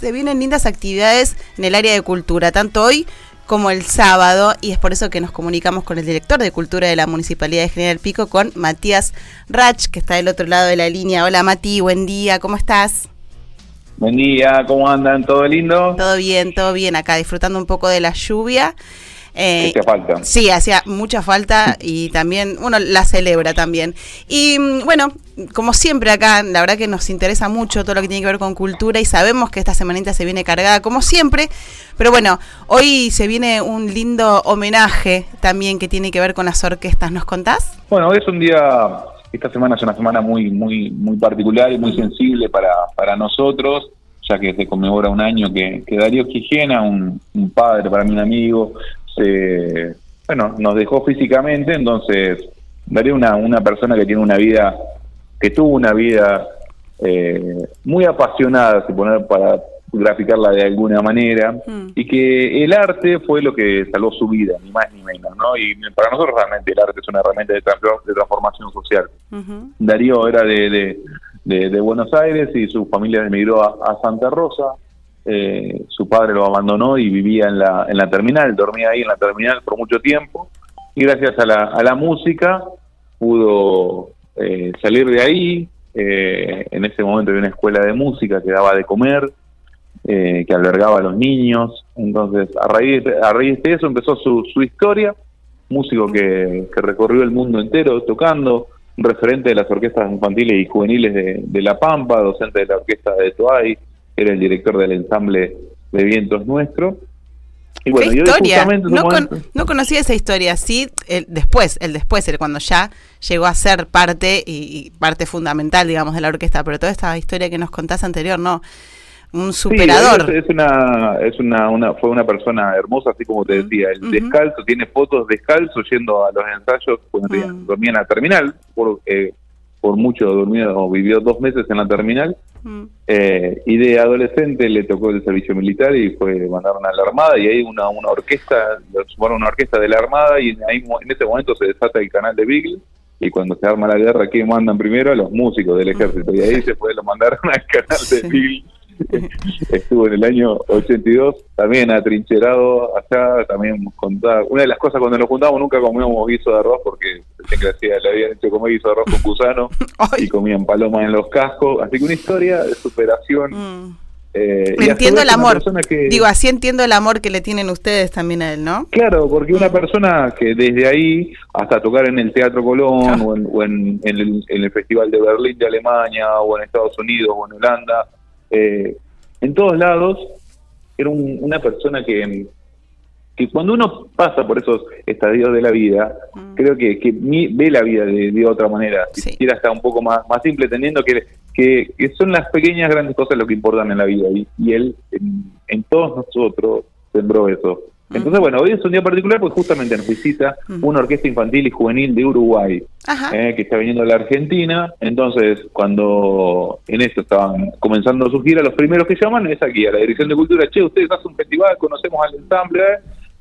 Se vienen lindas actividades en el área de cultura, tanto hoy como el sábado, y es por eso que nos comunicamos con el director de Cultura de la Municipalidad de General Pico, con Matías Rach, que está del otro lado de la línea. Hola Mati, buen día, ¿cómo estás? Buen día, ¿cómo andan? ¿Todo lindo? Todo bien, todo bien acá, disfrutando un poco de la lluvia. Eh, hacía falta. Sí, hacía mucha falta y también, uno la celebra también. Y mm, bueno, como siempre acá, la verdad que nos interesa mucho todo lo que tiene que ver con cultura y sabemos que esta semanita se viene cargada como siempre, pero bueno, hoy se viene un lindo homenaje también que tiene que ver con las orquestas, ¿nos contás? Bueno, hoy es un día, esta semana es una semana muy, muy, muy particular y muy sensible para, para nosotros ya que se conmemora un año que, que Darío Quijena, un, un padre para mí, un amigo, se, bueno, nos dejó físicamente, entonces Darío una, una persona que tiene una vida, que tuvo una vida eh, muy apasionada, si poner para graficarla de alguna manera, mm. y que el arte fue lo que salvó su vida, ni más ni menos, ¿no? Y para nosotros realmente el arte es una herramienta de, de transformación social. Darío era de, de, de, Buenos Aires y su familia emigró a Santa Rosa, eh, su padre lo abandonó y vivía en la, en la terminal, dormía ahí en la terminal por mucho tiempo y gracias a la, a la música pudo eh, salir de ahí. Eh, en ese momento había una escuela de música que daba de comer, que albergaba a los niños. Entonces, a raíz, a raíz de eso empezó su, su historia. Músico que, que recorrió el mundo entero tocando, referente de las orquestas infantiles y juveniles de, de La Pampa, docente de la orquesta de Toay, era el director del ensamble de vientos nuestro. Y bueno, yo historia? No, conocía esa historia, sí, el después, el después, el cuando ya llegó a ser parte y, parte fundamental, digamos, de la orquesta, pero toda esta historia que nos contás anterior, no, un superador. es, una, es una, una, fue una persona hermosa, así como te decía, el descalzo, tiene fotos descalzo yendo a los ensayos cuando dormía en la terminal, por, eh, por mucho dormido, vivió dos meses en la terminal, mm. eh, y de adolescente le tocó el servicio militar y fue mandaron a la Armada y ahí una, una orquesta, lo sumaron una orquesta de la Armada y ahí, en ese momento se desata el canal de Beagle y cuando se arma la guerra, ¿qué mandan primero? A los músicos del ejército y ahí se fue, lo mandaron al canal de Beagle estuvo en el año 82, también atrincherado allá, también contaba, una de las cosas cuando nos juntamos nunca comíamos guiso de arroz porque decía, le habían hecho comer guiso de arroz con gusano y comían palomas en los cascos, así que una historia de superación. Mm. Eh, entiendo el amor. Digo, así entiendo el amor que le tienen ustedes también a él, ¿no? Claro, porque una mm. persona que desde ahí hasta tocar en el Teatro Colón ah. o, en, el, en, el, Festival de Berlín de Alemania o en Estados Unidos o en Holanda eh, en todos lados, era una persona que, que cuando uno pasa por esos estadios de la vida, mm. creo que, que ve la vida de, otra manera, si siquiera está un poco más, más simple, teniendo que, que, son las pequeñas grandes cosas lo que importan en la vida, y, y él en, en todos nosotros sembró eso. Entonces, bueno, hoy es un día particular porque justamente nos visita una orquesta infantil y juvenil de Uruguay, eh, que está viniendo a la Argentina. Entonces, cuando en esto estaban comenzando su gira, los primeros que llaman es aquí, a la Dirección de Cultura. Che, ustedes hacen un festival, conocemos al ensamble,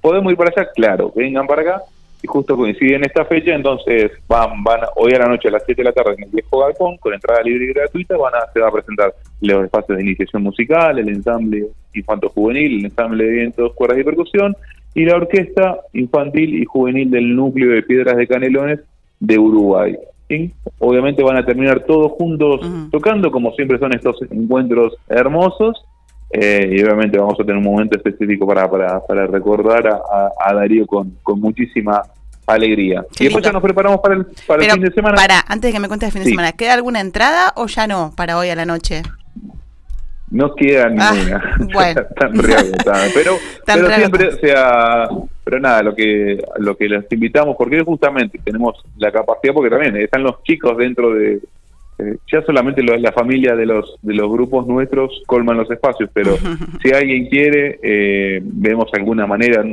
¿podemos ir para allá? Claro, vengan para acá y justo coincide en esta fecha, entonces van, van hoy a la noche a las 7 de la tarde en el viejo galpón, con entrada libre y gratuita, van a, se va a presentar los espacios de iniciación musical, el ensamble infanto juvenil, el ensamble de vientos, cuerdas y percusión, y la orquesta infantil y juvenil del núcleo de Piedras de Canelones de Uruguay. ¿sí? Obviamente van a terminar todos juntos tocando, como siempre son estos encuentros hermosos, eh, y obviamente vamos a tener un momento específico para, para, para recordar a, Darío con, con muchísima alegría. y después ya nos preparamos para el, para el fin de semana. Para, antes de que me cuentes el fin de semana, ¿queda alguna entrada o ya no para hoy a la noche? No queda ah, ninguna. bueno. pero, pero siempre, o sea, pero nada, lo que lo que les invitamos, porque justamente tenemos la capacidad, porque también están los chicos dentro de, eh, ya solamente la familia de los de los grupos nuestros colman los espacios, pero si alguien quiere, eh, vemos alguna manera,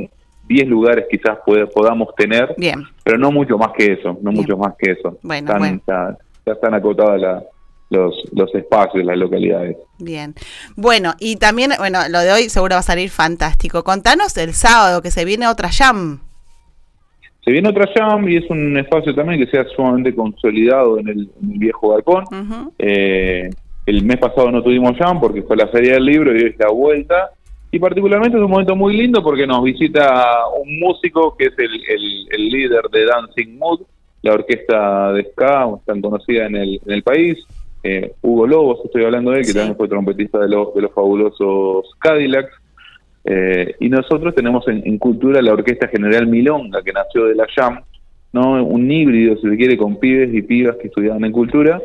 10 lugares quizás podamos tener, Bien. pero no mucho más que eso, no mucho más que eso. Bueno, Ya, están acotadas los, los espacios, las localidades. Bien. Bueno, y también, bueno, lo de hoy seguro va a salir fantástico. Contanos el sábado que se viene otra jam. Se viene otra jam y es un espacio también que sea sumamente consolidado en el, viejo balcón. Eh, el mes pasado no tuvimos jam porque fue la Feria del Libro y hoy es la vuelta. Y particularmente es un momento muy lindo porque nos visita un músico que es el, líder de Dancing Mood, la orquesta de ska tan conocida en el, en el país. Eh, Hugo Lobos, estoy hablando de él, que también fue trompetista de los, de los fabulosos Cadillacs. Eh, y nosotros tenemos en, cultura la Orquesta General Milonga, que nació de la Jam, ¿no? un híbrido, si se quiere, con pibes y pibas que estudiaban en cultura,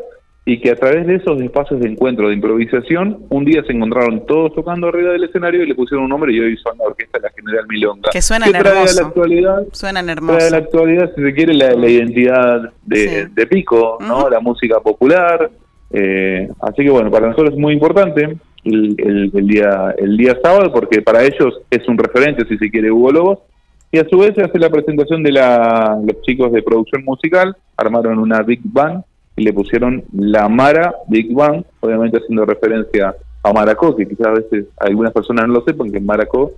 y que a través de esos espacios de encuentro, de improvisación, un día se encontraron todos tocando arriba del escenario y le pusieron un nombre y hoy son la Orquesta de la General Milonga. Que suenan hermoso. la actualidad, suenan hermoso. Trae a la actualidad, si se quiere, la, identidad de, Pico, ¿no? La música popular. Eh, así que bueno, para nosotros es muy importante el, día el día sábado porque para ellos es un referente, si se quiere, Hugo Lobos. Y a su vez se hace la presentación de la, los chicos de producción musical, armaron una Big Band y le pusieron la Mara Big Bang, obviamente haciendo referencia a Maracó, que quizás a veces algunas personas no lo sepan, que en Maracó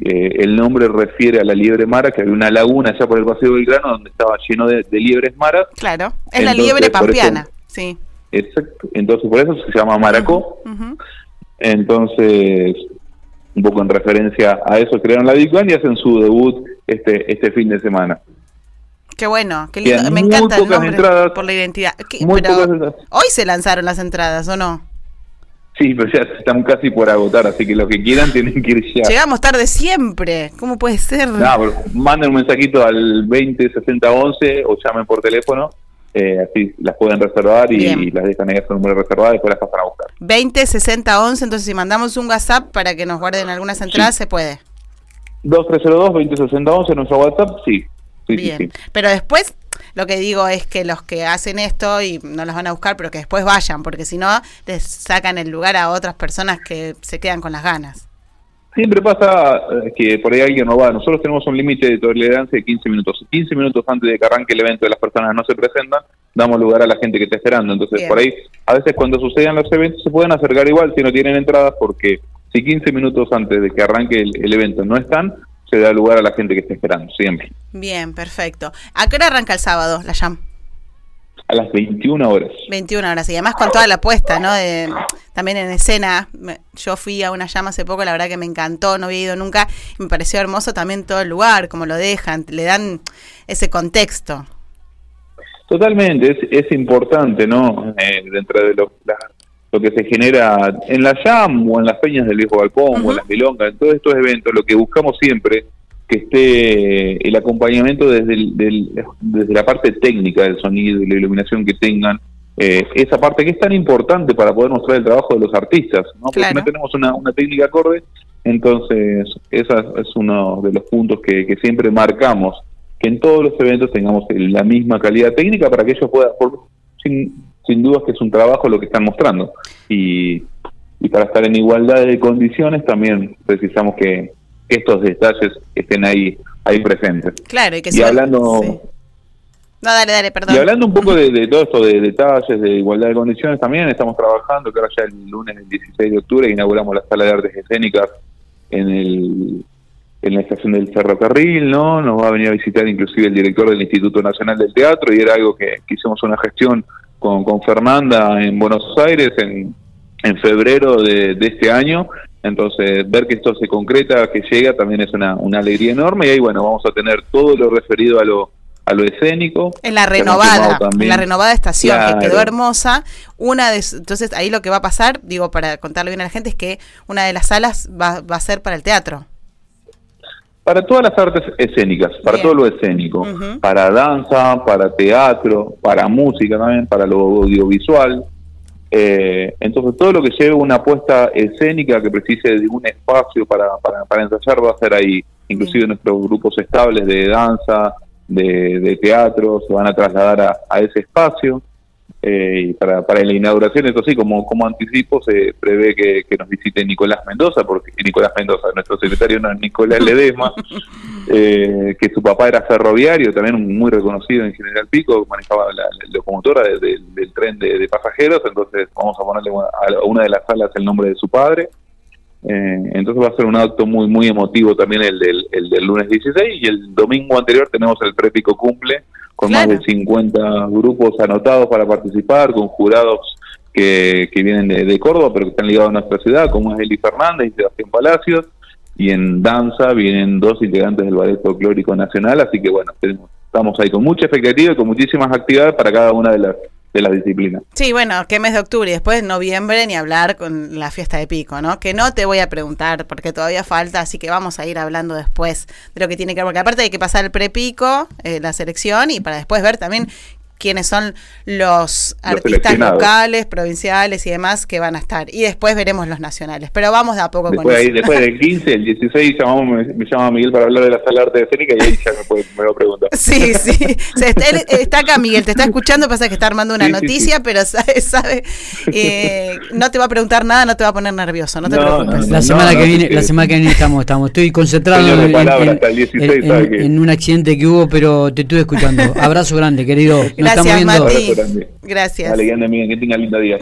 el nombre refiere a la liebre mara, que había una laguna allá por el Paseo del Grano donde estaba lleno de, liebres maras. Claro, es la liebre pampeana, sí. Exacto, entonces por eso se llama Maracó. Entonces, un poco en referencia a eso, crearon la Big y hacen su debut este, este fin de semana. Qué bueno, qué lindo. Me encanta el nombre por la identidad. hoy se lanzaron las entradas, ¿o no? Sí, pero ya están casi por agotar, así que los que quieran tienen que ir ya. Llegamos tarde siempre, ¿cómo puede ser? No, manden un mensajito al 206011 o llamen por teléfono, eh, así las pueden reservar y, las dejan ahí a su número reservado y después las pasan a buscar. 206011, entonces si mandamos un WhatsApp para que nos guarden algunas entradas, se puede. 2302-206011, nuestro WhatsApp, sí, Bien, pero después lo que digo es que los que hacen esto y no los van a buscar, pero que después vayan, porque si no, les sacan el lugar a otras personas que se quedan con las ganas. Siempre pasa eh, que por ahí alguien no va. Nosotros tenemos un límite de tolerancia de 15 minutos. 15 minutos antes de que arranque el evento y las personas no se presentan, damos lugar a la gente que está esperando. Entonces, por ahí, a veces cuando suceden los eventos, se pueden acercar igual si no tienen entradas, porque si 15 minutos antes de que arranque el evento no están, se da lugar a la gente que está esperando, siempre. Bien, perfecto. ¿A qué hora arranca el sábado la jam? A las 21 horas. 21 horas, y además con toda la puesta, ¿no? De, también en escena, yo fui a una llama hace poco, la verdad que me encantó, no había ido nunca, me pareció hermoso también todo el lugar, como lo dejan, le dan ese contexto. Totalmente, es, es importante, ¿no? Eh, dentro de lo, lo que se genera en la Jam o en las peñas del Viejo Balcón o en las Milongas, en todos estos eventos, lo que buscamos siempre que esté el acompañamiento desde, desde la parte técnica del sonido y la iluminación que tengan, eh, esa parte que es tan importante para poder mostrar el trabajo de los artistas, ¿no? porque no tenemos una, una técnica acorde, entonces ese es uno de los puntos que, que siempre marcamos, que en todos los eventos tengamos la misma calidad técnica para que ellos puedan, por, sin, sin duda que es un trabajo lo que están mostrando. Y, y para estar en igualdad de condiciones también precisamos que estos detalles estén ahí ahí presentes. Claro, y que y hablando No, dale, dale, perdón. Y hablando un poco de, todo esto de detalles, de igualdad de condiciones, también estamos trabajando, que ahora ya el lunes, el 16 de octubre, inauguramos la sala de artes escénicas en el en la estación del ferrocarril, ¿no? Nos va a venir a visitar inclusive el director del Instituto Nacional del Teatro y era algo que, que hicimos una gestión con, Fernanda en Buenos Aires en, en febrero de, este año. Entonces, ver que esto se concreta, que llega, también es una, una alegría enorme. Y ahí, bueno, vamos a tener todo lo referido a lo, a lo escénico. En la renovada, en la renovada estación, que quedó hermosa. Una de, entonces, ahí lo que va a pasar, digo, para contarle bien a la gente, es que una de las salas va, va a ser para el teatro. Para todas las artes escénicas, para todo lo escénico, para danza, para teatro, para música también, para lo audiovisual. Eh, entonces todo lo que lleve una apuesta escénica que precise de un espacio para, para, ensayar va a ser ahí. Inclusive nuestros grupos estables de danza, de, teatro, se van a trasladar a ese espacio. Eh, y para, para la inauguración, eso sí, como, como anticipo, se prevé que, nos visite Nicolás Mendoza, porque Nicolás Mendoza, nuestro secretario no es Nicolás Ledesma, eh, que su papá era ferroviario, también muy reconocido en General Pico, manejaba la, locomotora del tren de, pasajeros, entonces vamos a ponerle a una de las salas el nombre de su padre. Eh, entonces va a ser un acto muy muy emotivo también el del, el del lunes 16 y el domingo anterior tenemos el Prépico Cumple, con más de 50 grupos anotados para participar, con jurados que, vienen de, Córdoba, pero que están ligados a nuestra ciudad, como es Eli Fernández y Sebastián Palacios. Y en danza vienen dos integrantes del Ballet Folclórico Nacional, así que bueno, estamos ahí con mucha expectativa y con muchísimas actividades para cada una de las de las disciplinas. Sí, bueno, que mes de octubre y después noviembre ni hablar con la fiesta de pico, ¿no? Que no te voy a preguntar porque todavía falta, así que vamos a ir hablando después de lo que tiene que ver, porque aparte hay que pasar el prepico, eh, la selección y para después ver también quiénes son los, artistas locales, provinciales y demás que van a estar. Y después veremos los nacionales. Pero vamos de a poco con eso. Después del 15, el 16, llamamos, me, llama Miguel para hablar de la sala de arte escénica y ahí ya me, puede, me lo pregunta. Sí, sí. está, acá, Miguel, te está escuchando, pasa que está armando una noticia, pero sabe, sabe eh, no te va a preguntar nada, no te va a poner nervioso, no te preocupes. la semana que viene, la semana que viene estamos, estamos. Estoy concentrado en, un accidente que hubo, pero te estuve escuchando. Abrazo grande, querido. Gracias, Mati. Gracias. Dale, que que tenga linda día.